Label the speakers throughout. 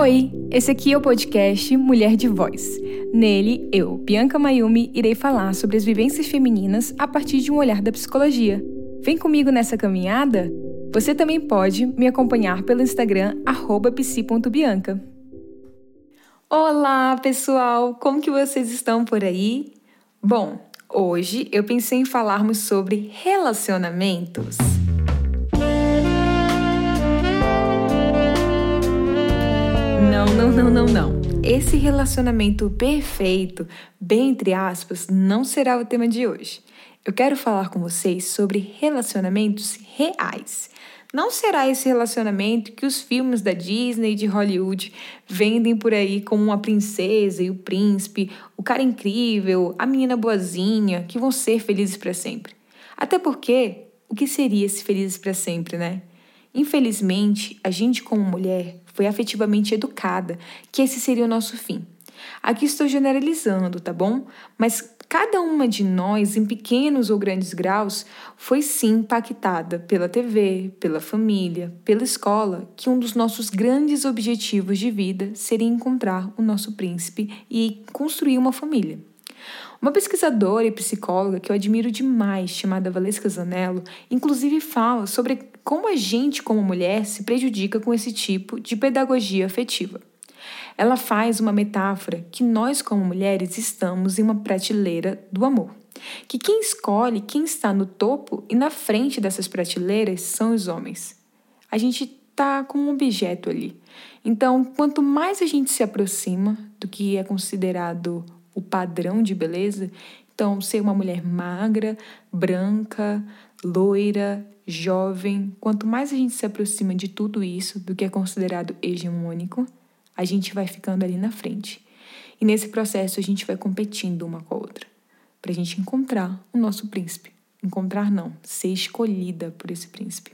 Speaker 1: Oi, esse aqui é o podcast Mulher de Voz. Nele, eu, Bianca Mayumi, irei falar sobre as vivências femininas a partir de um olhar da psicologia. Vem comigo nessa caminhada? Você também pode me acompanhar pelo Instagram psi.bianca. Olá, pessoal! Como que vocês estão por aí? Bom, hoje eu pensei em falarmos sobre relacionamentos. Não, não, não, não. Esse relacionamento perfeito, bem entre aspas, não será o tema de hoje. Eu quero falar com vocês sobre relacionamentos reais. Não será esse relacionamento que os filmes da Disney e de Hollywood vendem por aí como uma princesa e o príncipe, o cara incrível, a menina boazinha, que vão ser felizes para sempre. Até porque, o que seria esse felizes para sempre, né? Infelizmente, a gente, como mulher, foi afetivamente educada que esse seria o nosso fim. Aqui estou generalizando, tá bom? Mas cada uma de nós, em pequenos ou grandes graus, foi sim impactada pela TV, pela família, pela escola, que um dos nossos grandes objetivos de vida seria encontrar o nosso príncipe e construir uma família. Uma pesquisadora e psicóloga que eu admiro demais, chamada Valesca Zanello, inclusive fala sobre como a gente, como mulher, se prejudica com esse tipo de pedagogia afetiva. Ela faz uma metáfora que nós, como mulheres, estamos em uma prateleira do amor. Que quem escolhe quem está no topo e na frente dessas prateleiras são os homens. A gente está como um objeto ali. Então, quanto mais a gente se aproxima do que é considerado o padrão de beleza, então ser uma mulher magra, branca, loira, jovem, quanto mais a gente se aproxima de tudo isso, do que é considerado hegemônico, a gente vai ficando ali na frente. E nesse processo a gente vai competindo uma com a outra, para a gente encontrar o nosso príncipe. Encontrar não, ser escolhida por esse príncipe.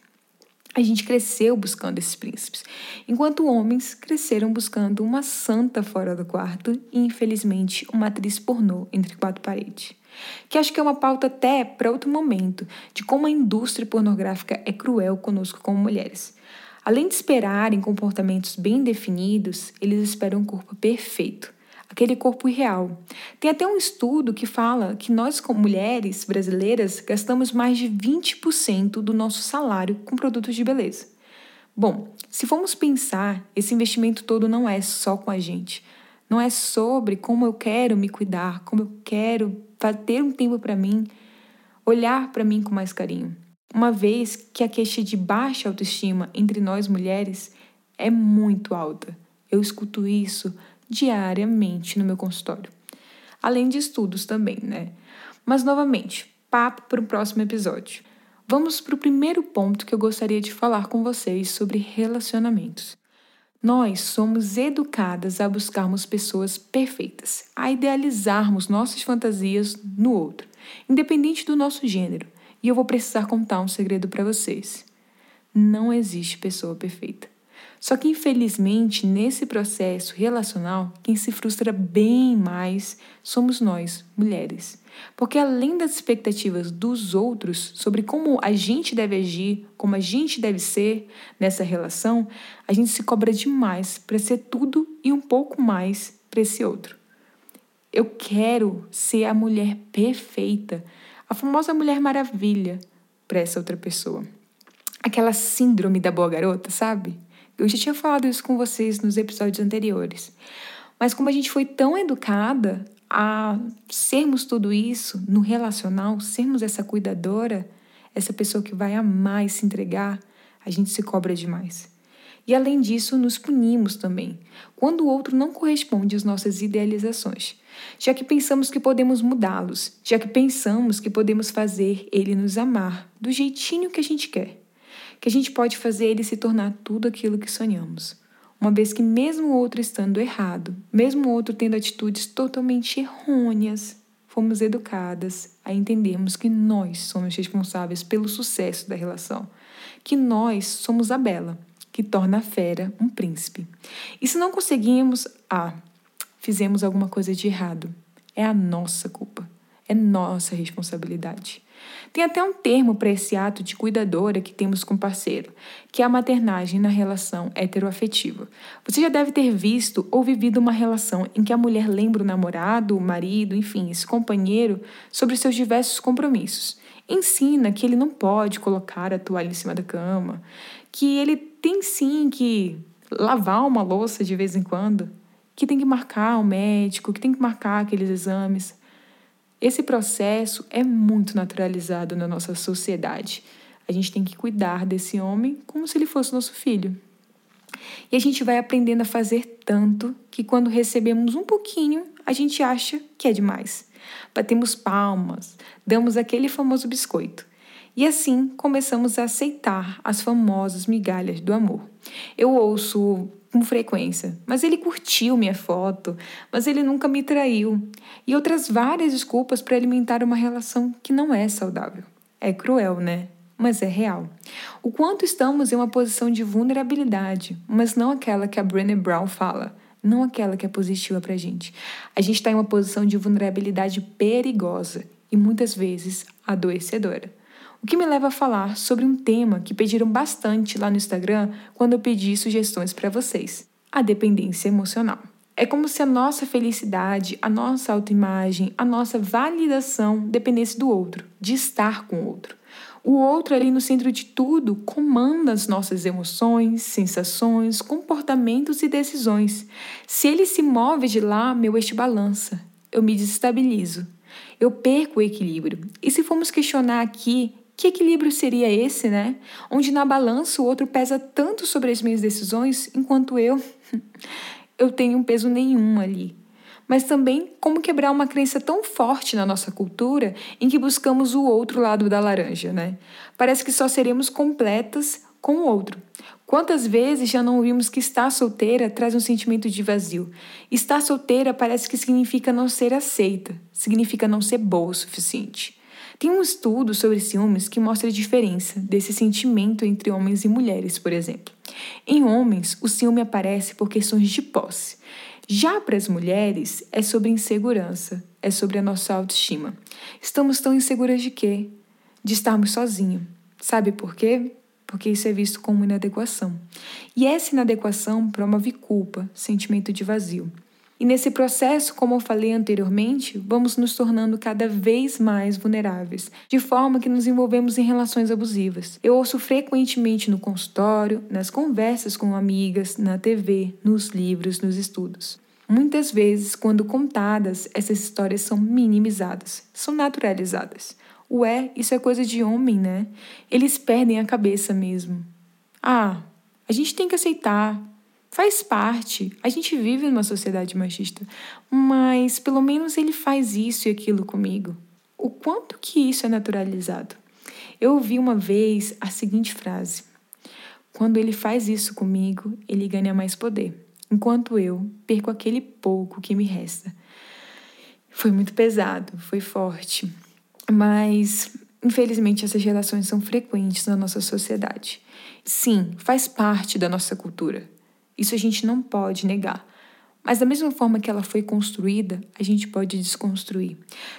Speaker 1: A gente cresceu buscando esses príncipes, enquanto homens cresceram buscando uma santa fora do quarto e, infelizmente, uma atriz pornô entre quatro paredes. Que acho que é uma pauta até para outro momento, de como a indústria pornográfica é cruel conosco como mulheres. Além de esperarem comportamentos bem definidos, eles esperam um corpo perfeito aquele corpo irreal. Tem até um estudo que fala que nós, como mulheres brasileiras, gastamos mais de 20% do nosso salário com produtos de beleza. Bom, se formos pensar, esse investimento todo não é só com a gente. Não é sobre como eu quero me cuidar, como eu quero ter um tempo para mim, olhar para mim com mais carinho. Uma vez que a queixa de baixa autoestima entre nós mulheres é muito alta. Eu escuto isso diariamente no meu consultório. Além de estudos também, né? Mas, novamente, papo para o próximo episódio. Vamos para o primeiro ponto que eu gostaria de falar com vocês sobre relacionamentos. Nós somos educadas a buscarmos pessoas perfeitas, a idealizarmos nossas fantasias no outro, independente do nosso gênero. E eu vou precisar contar um segredo para vocês. Não existe pessoa perfeita. Só que, infelizmente, nesse processo relacional, quem se frustra bem mais somos nós, mulheres. Porque, além das expectativas dos outros sobre como a gente deve agir, como a gente deve ser nessa relação, a gente se cobra demais para ser tudo e um pouco mais para esse outro. Eu quero ser a mulher perfeita, a famosa mulher maravilha para essa outra pessoa. Aquela síndrome da boa garota, sabe? Eu já tinha falado isso com vocês nos episódios anteriores. Mas como a gente foi tão educada a sermos tudo isso no relacional, sermos essa cuidadora, essa pessoa que vai amar e se entregar, a gente se cobra demais. E além disso, nos punimos também, quando o outro não corresponde às nossas idealizações, já que pensamos que podemos mudá-los, já que pensamos que podemos fazer ele nos amar do jeitinho que a gente quer que a gente pode fazer ele se tornar tudo aquilo que sonhamos. Uma vez que, mesmo o outro estando errado, mesmo o outro tendo atitudes totalmente errôneas, fomos educadas a entendermos que nós somos responsáveis pelo sucesso da relação, que nós somos a bela, que torna a fera um príncipe. E se não conseguimos, ah, fizemos alguma coisa de errado. É a nossa culpa. É nossa responsabilidade. Tem até um termo para esse ato de cuidadora que temos com o parceiro, que é a maternagem na relação heteroafetiva. Você já deve ter visto ou vivido uma relação em que a mulher lembra o namorado, o marido, enfim, esse companheiro sobre seus diversos compromissos. Ensina que ele não pode colocar a toalha em cima da cama, que ele tem sim que lavar uma louça de vez em quando, que tem que marcar o médico, que tem que marcar aqueles exames. Esse processo é muito naturalizado na nossa sociedade. A gente tem que cuidar desse homem como se ele fosse nosso filho. E a gente vai aprendendo a fazer tanto que quando recebemos um pouquinho, a gente acha que é demais. Batemos palmas, damos aquele famoso biscoito. E assim começamos a aceitar as famosas migalhas do amor. Eu ouço com frequência. Mas ele curtiu minha foto, mas ele nunca me traiu. E outras várias desculpas para alimentar uma relação que não é saudável. É cruel, né? Mas é real. O quanto estamos em uma posição de vulnerabilidade, mas não aquela que a Brené Brown fala, não aquela que é positiva para gente. A gente está em uma posição de vulnerabilidade perigosa e muitas vezes adoecedora. O que me leva a falar sobre um tema que pediram bastante lá no Instagram quando eu pedi sugestões para vocês: a dependência emocional. É como se a nossa felicidade, a nossa autoimagem, a nossa validação dependesse do outro, de estar com o outro. O outro ali no centro de tudo comanda as nossas emoções, sensações, comportamentos e decisões. Se ele se move de lá, meu eixo balança. Eu me desestabilizo. Eu perco o equilíbrio. E se formos questionar aqui que equilíbrio seria esse, né? Onde na balança o outro pesa tanto sobre as minhas decisões, enquanto eu eu tenho um peso nenhum ali. Mas também como quebrar uma crença tão forte na nossa cultura em que buscamos o outro lado da laranja, né? Parece que só seremos completas com o outro. Quantas vezes já não ouvimos que estar solteira traz um sentimento de vazio? Estar solteira parece que significa não ser aceita, significa não ser boa o suficiente. Tem um estudo sobre ciúmes que mostra a diferença desse sentimento entre homens e mulheres, por exemplo. Em homens, o ciúme aparece por questões de posse. Já para as mulheres, é sobre insegurança, é sobre a nossa autoestima. Estamos tão inseguras de quê? De estarmos sozinhos. Sabe por quê? Porque isso é visto como inadequação. E essa inadequação promove culpa, sentimento de vazio. E nesse processo, como eu falei anteriormente, vamos nos tornando cada vez mais vulneráveis, de forma que nos envolvemos em relações abusivas. Eu ouço frequentemente no consultório, nas conversas com amigas, na TV, nos livros, nos estudos. Muitas vezes, quando contadas, essas histórias são minimizadas, são naturalizadas. Ué, isso é coisa de homem, né? Eles perdem a cabeça mesmo. Ah, a gente tem que aceitar, Faz parte. A gente vive numa sociedade machista, mas pelo menos ele faz isso e aquilo comigo. O quanto que isso é naturalizado? Eu ouvi uma vez a seguinte frase: Quando ele faz isso comigo, ele ganha mais poder, enquanto eu perco aquele pouco que me resta. Foi muito pesado, foi forte, mas infelizmente essas relações são frequentes na nossa sociedade. Sim, faz parte da nossa cultura. Isso a gente não pode negar. Mas da mesma forma que ela foi construída, a gente pode desconstruir.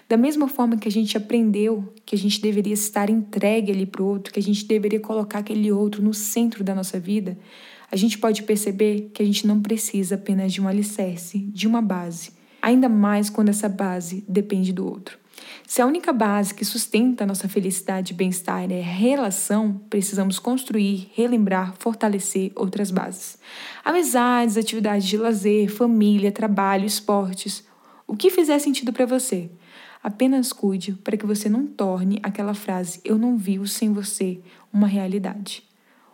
Speaker 1: Da mesma forma que a gente aprendeu que a gente deveria estar entregue ali para o outro, que a gente deveria colocar aquele outro no centro da nossa vida, a gente pode perceber que a gente não precisa apenas de um alicerce, de uma base. Ainda mais quando essa base depende do outro. Se a única base que sustenta nossa felicidade e bem-estar é relação, precisamos construir, relembrar, fortalecer outras bases. Amizades, atividades de lazer, família, trabalho, esportes. O que fizer sentido para você. Apenas cuide para que você não torne aquela frase eu não vivo sem você uma realidade.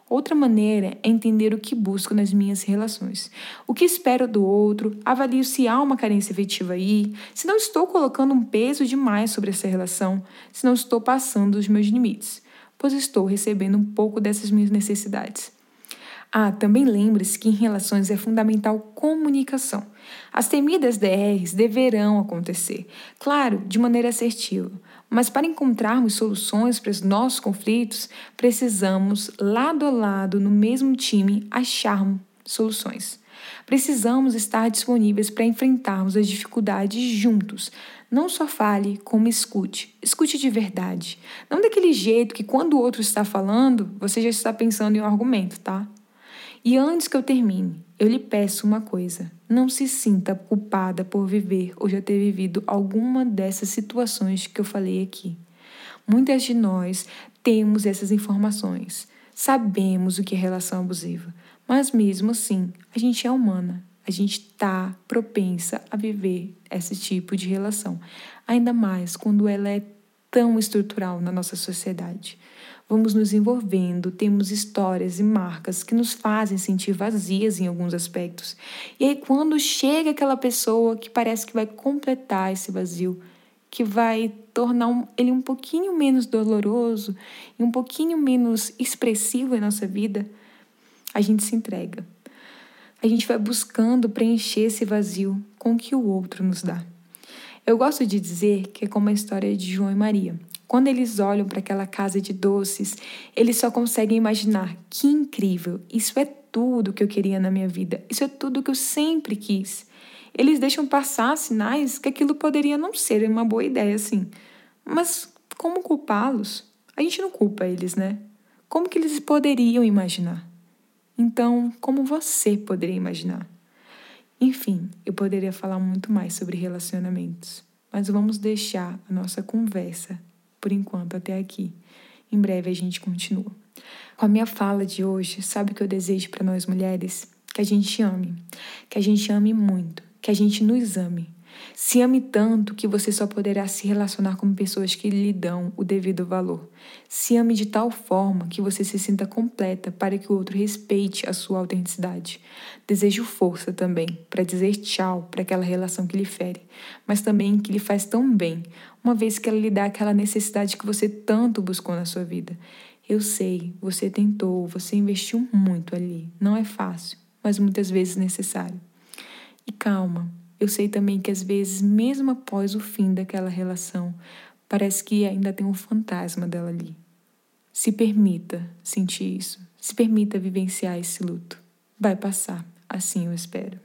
Speaker 1: Outra maneira é entender o que busco nas minhas relações. O que espero do outro, avalio se há uma carência efetiva aí, se não estou colocando um peso demais sobre essa relação, se não estou passando os meus limites, pois estou recebendo um pouco dessas minhas necessidades. Ah, também lembre-se que em relações é fundamental comunicação. As temidas DRs deverão acontecer, claro, de maneira assertiva, mas para encontrarmos soluções para os nossos conflitos, precisamos, lado a lado, no mesmo time, acharmos soluções. Precisamos estar disponíveis para enfrentarmos as dificuldades juntos. Não só fale, como escute. Escute de verdade. Não daquele jeito que quando o outro está falando, você já está pensando em um argumento, tá? E antes que eu termine, eu lhe peço uma coisa: não se sinta culpada por viver ou já ter vivido alguma dessas situações que eu falei aqui. Muitas de nós temos essas informações, sabemos o que é relação abusiva, mas mesmo assim, a gente é humana, a gente está propensa a viver esse tipo de relação, ainda mais quando ela é tão estrutural na nossa sociedade vamos nos envolvendo, temos histórias e marcas que nos fazem sentir vazias em alguns aspectos. E aí, quando chega aquela pessoa que parece que vai completar esse vazio, que vai tornar ele um pouquinho menos doloroso e um pouquinho menos expressivo em nossa vida, a gente se entrega. A gente vai buscando preencher esse vazio com o que o outro nos dá. Eu gosto de dizer que é como a história de João e Maria. Quando eles olham para aquela casa de doces, eles só conseguem imaginar: que incrível! Isso é tudo que eu queria na minha vida, isso é tudo que eu sempre quis. Eles deixam passar sinais que aquilo poderia não ser uma boa ideia, assim. Mas como culpá-los? A gente não culpa eles, né? Como que eles poderiam imaginar? Então, como você poderia imaginar? Enfim, eu poderia falar muito mais sobre relacionamentos, mas vamos deixar a nossa conversa por enquanto até aqui. Em breve a gente continua. Com a minha fala de hoje, sabe o que eu desejo para nós mulheres? Que a gente ame, que a gente ame muito, que a gente nos ame, se ame tanto que você só poderá se relacionar com pessoas que lhe dão o devido valor. Se ame de tal forma que você se sinta completa para que o outro respeite a sua autenticidade. Desejo força também para dizer tchau para aquela relação que lhe fere, mas também que lhe faz tão bem, uma vez que ela lhe dá aquela necessidade que você tanto buscou na sua vida. Eu sei, você tentou, você investiu muito ali. Não é fácil, mas muitas vezes necessário. E calma, eu sei também que às vezes, mesmo após o fim daquela relação, parece que ainda tem um fantasma dela ali. Se permita sentir isso. Se permita vivenciar esse luto. Vai passar, assim eu espero.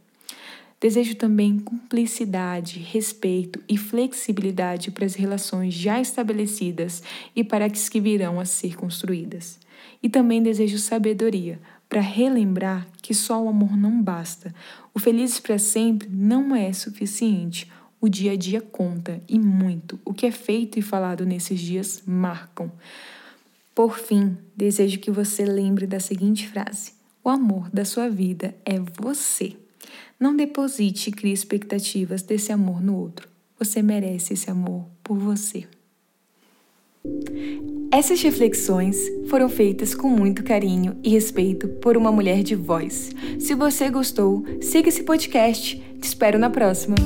Speaker 1: Desejo também cumplicidade, respeito e flexibilidade para as relações já estabelecidas e para as que virão a ser construídas. E também desejo sabedoria para relembrar que só o amor não basta. O felizes para sempre não é suficiente. O dia a dia conta e muito. O que é feito e falado nesses dias marcam. Por fim, desejo que você lembre da seguinte frase: O amor da sua vida é você. Não deposite e crie expectativas desse amor no outro. Você merece esse amor por você. Essas reflexões foram feitas com muito carinho e respeito por uma mulher de voz. Se você gostou, siga esse podcast. Te espero na próxima.